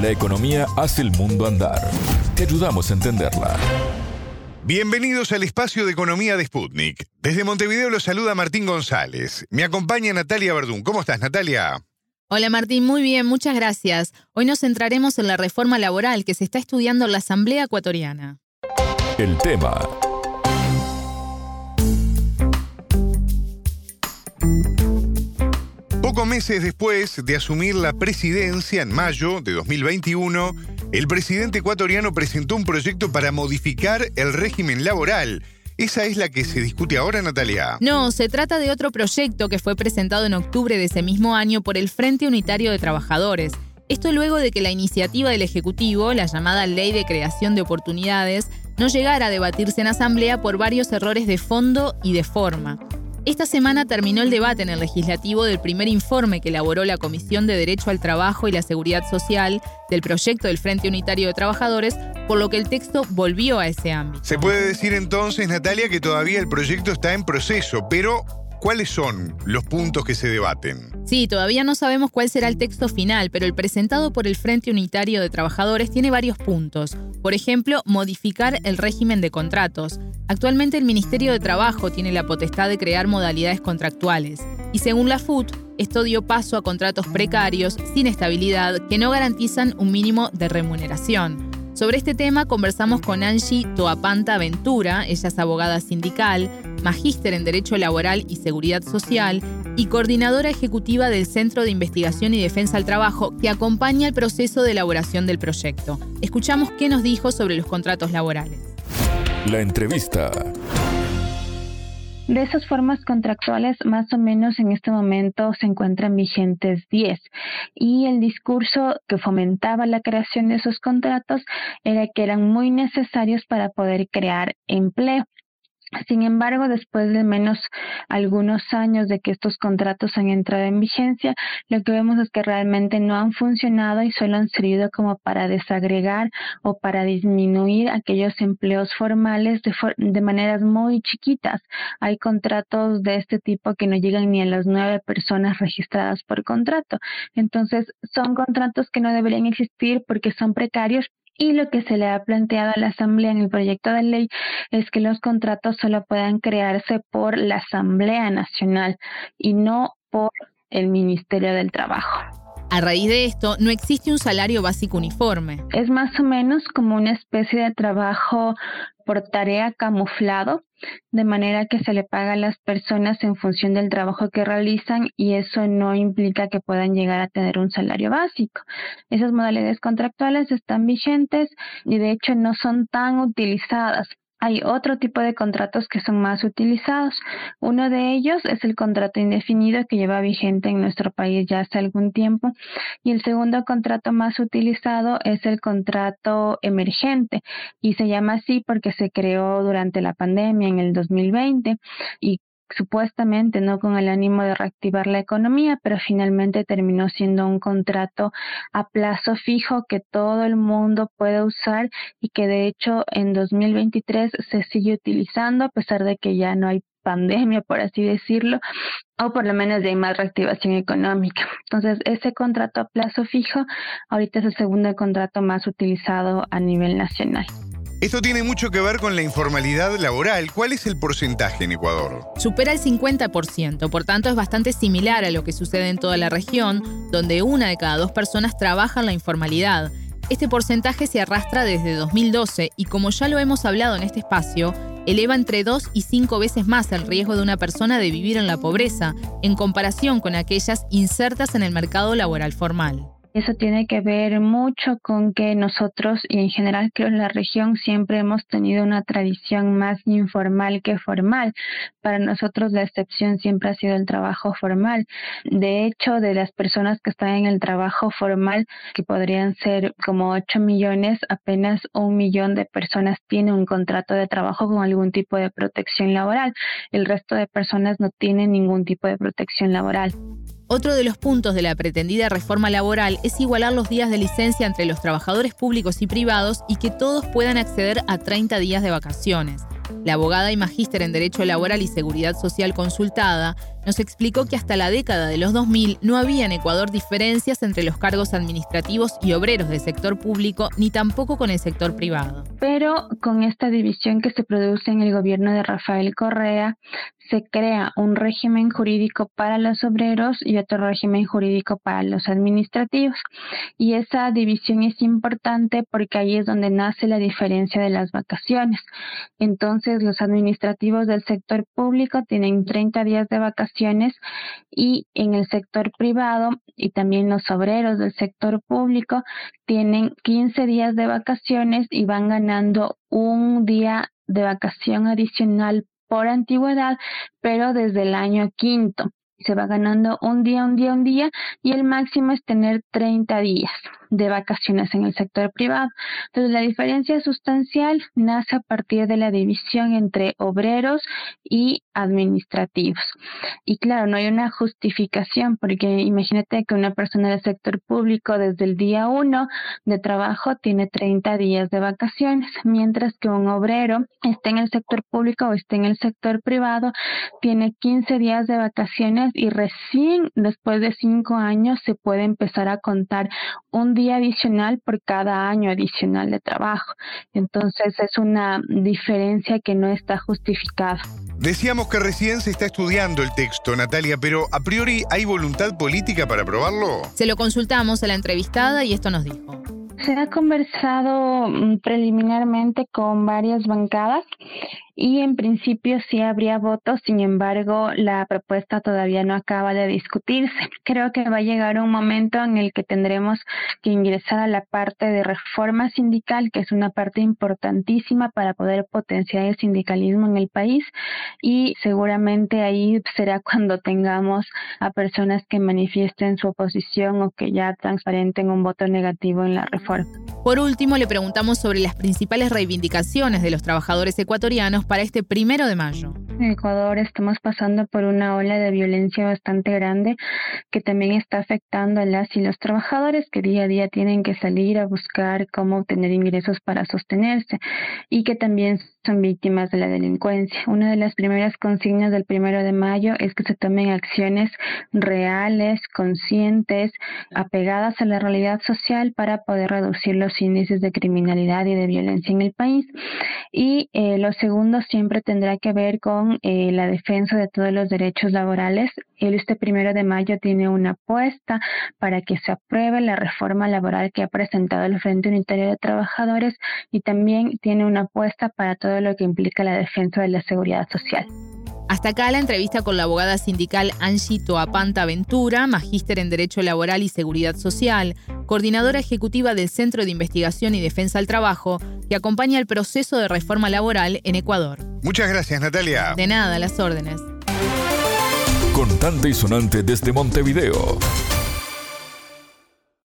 La economía hace el mundo andar. Te ayudamos a entenderla. Bienvenidos al espacio de economía de Sputnik. Desde Montevideo los saluda Martín González. Me acompaña Natalia Verdún. ¿Cómo estás, Natalia? Hola Martín, muy bien, muchas gracias. Hoy nos centraremos en la reforma laboral que se está estudiando en la Asamblea Ecuatoriana. El tema Pocos meses después de asumir la presidencia en mayo de 2021, el presidente ecuatoriano presentó un proyecto para modificar el régimen laboral. ¿Esa es la que se discute ahora, Natalia? No, se trata de otro proyecto que fue presentado en octubre de ese mismo año por el Frente Unitario de Trabajadores. Esto luego de que la iniciativa del Ejecutivo, la llamada Ley de Creación de Oportunidades, no llegara a debatirse en Asamblea por varios errores de fondo y de forma. Esta semana terminó el debate en el legislativo del primer informe que elaboró la Comisión de Derecho al Trabajo y la Seguridad Social del proyecto del Frente Unitario de Trabajadores, por lo que el texto volvió a ese ámbito. Se puede decir entonces, Natalia, que todavía el proyecto está en proceso, pero ¿Cuáles son los puntos que se debaten? Sí, todavía no sabemos cuál será el texto final, pero el presentado por el Frente Unitario de Trabajadores tiene varios puntos. Por ejemplo, modificar el régimen de contratos. Actualmente el Ministerio de Trabajo tiene la potestad de crear modalidades contractuales. Y según la FUT, esto dio paso a contratos precarios, sin estabilidad, que no garantizan un mínimo de remuneración. Sobre este tema conversamos con Angie Toapanta Ventura, ella es abogada sindical, magíster en Derecho Laboral y Seguridad Social y coordinadora ejecutiva del Centro de Investigación y Defensa al Trabajo que acompaña el proceso de elaboración del proyecto. Escuchamos qué nos dijo sobre los contratos laborales. La entrevista. De esas formas contractuales, más o menos en este momento se encuentran vigentes 10. Y el discurso que fomentaba la creación de esos contratos era que eran muy necesarios para poder crear empleo. Sin embargo, después de menos algunos años de que estos contratos han entrado en vigencia, lo que vemos es que realmente no han funcionado y solo han servido como para desagregar o para disminuir aquellos empleos formales de, de maneras muy chiquitas. Hay contratos de este tipo que no llegan ni a las nueve personas registradas por contrato. Entonces, son contratos que no deberían existir porque son precarios y lo que se le ha planteado a la Asamblea en el proyecto de ley es que los contratos solo puedan crearse por la Asamblea Nacional y no por el Ministerio del Trabajo. A raíz de esto, no existe un salario básico uniforme. Es más o menos como una especie de trabajo por tarea camuflado, de manera que se le paga a las personas en función del trabajo que realizan y eso no implica que puedan llegar a tener un salario básico. Esas modalidades contractuales están vigentes y de hecho no son tan utilizadas hay otro tipo de contratos que son más utilizados. Uno de ellos es el contrato indefinido que lleva vigente en nuestro país ya hace algún tiempo. Y el segundo contrato más utilizado es el contrato emergente y se llama así porque se creó durante la pandemia en el 2020 y supuestamente no con el ánimo de reactivar la economía, pero finalmente terminó siendo un contrato a plazo fijo que todo el mundo puede usar y que de hecho en 2023 se sigue utilizando a pesar de que ya no hay pandemia, por así decirlo, o por lo menos ya hay más reactivación económica. Entonces, ese contrato a plazo fijo ahorita es el segundo contrato más utilizado a nivel nacional. Esto tiene mucho que ver con la informalidad laboral. ¿Cuál es el porcentaje en Ecuador? Supera el 50%, por tanto es bastante similar a lo que sucede en toda la región, donde una de cada dos personas trabaja en la informalidad. Este porcentaje se arrastra desde 2012 y como ya lo hemos hablado en este espacio, eleva entre dos y cinco veces más el riesgo de una persona de vivir en la pobreza en comparación con aquellas insertas en el mercado laboral formal. Eso tiene que ver mucho con que nosotros y en general creo en la región siempre hemos tenido una tradición más informal que formal. Para nosotros la excepción siempre ha sido el trabajo formal. De hecho, de las personas que están en el trabajo formal, que podrían ser como 8 millones, apenas un millón de personas tienen un contrato de trabajo con algún tipo de protección laboral. El resto de personas no tienen ningún tipo de protección laboral. Otro de los puntos de la pretendida reforma laboral es igualar los días de licencia entre los trabajadores públicos y privados y que todos puedan acceder a 30 días de vacaciones. La abogada y magíster en Derecho Laboral y Seguridad Social consultada nos explicó que hasta la década de los 2000 no había en Ecuador diferencias entre los cargos administrativos y obreros del sector público, ni tampoco con el sector privado. Pero con esta división que se produce en el gobierno de Rafael Correa, se crea un régimen jurídico para los obreros y otro régimen jurídico para los administrativos. Y esa división es importante porque ahí es donde nace la diferencia de las vacaciones. Entonces, los administrativos del sector público tienen 30 días de vacaciones y en el sector privado y también los obreros del sector público tienen 15 días de vacaciones y van ganando un día de vacación adicional por antigüedad, pero desde el año quinto. Se va ganando un día, un día, un día y el máximo es tener 30 días de vacaciones en el sector privado. Entonces, la diferencia sustancial nace a partir de la división entre obreros y administrativos. Y claro, no hay una justificación, porque imagínate que una persona del sector público desde el día uno de trabajo tiene 30 días de vacaciones, mientras que un obrero esté en el sector público o esté en el sector privado, tiene 15 días de vacaciones y recién después de cinco años se puede empezar a contar un día adicional por cada año adicional de trabajo. Entonces es una diferencia que no está justificada. Decíamos que recién se está estudiando el texto, Natalia, pero a priori hay voluntad política para aprobarlo. Se lo consultamos a la entrevistada y esto nos dijo. Se ha conversado mm, preliminarmente con varias bancadas y en principio sí habría votos, sin embargo la propuesta todavía no acaba de discutirse. Creo que va a llegar un momento en el que tendremos que ingresar a la parte de reforma sindical, que es una parte importantísima para poder potenciar el sindicalismo en el país y seguramente ahí será cuando tengamos a personas que manifiesten su oposición o que ya transparenten un voto negativo en la reforma. Por último, le preguntamos sobre las principales reivindicaciones de los trabajadores ecuatorianos para este primero de mayo. En Ecuador estamos pasando por una ola de violencia bastante grande que también está afectando a las y los trabajadores que día a día tienen que salir a buscar cómo obtener ingresos para sostenerse y que también son víctimas de la delincuencia. Una de las primeras consignas del primero de mayo es que se tomen acciones reales, conscientes, apegadas a la realidad social para poder reducir los índices de criminalidad y de violencia en el país. Y eh, lo segundo siempre tendrá que ver con eh, la defensa de todos los derechos laborales. Este primero de mayo tiene una apuesta para que se apruebe la reforma laboral que ha presentado el Frente Unitario de Trabajadores y también tiene una apuesta para todo lo que implica la defensa de la seguridad social. Hasta acá la entrevista con la abogada sindical Angie Toapanta Ventura, magíster en Derecho Laboral y Seguridad Social, coordinadora ejecutiva del Centro de Investigación y Defensa al Trabajo, que acompaña el proceso de reforma laboral en Ecuador. Muchas gracias, Natalia. De nada, las órdenes. Contante y sonante desde Montevideo.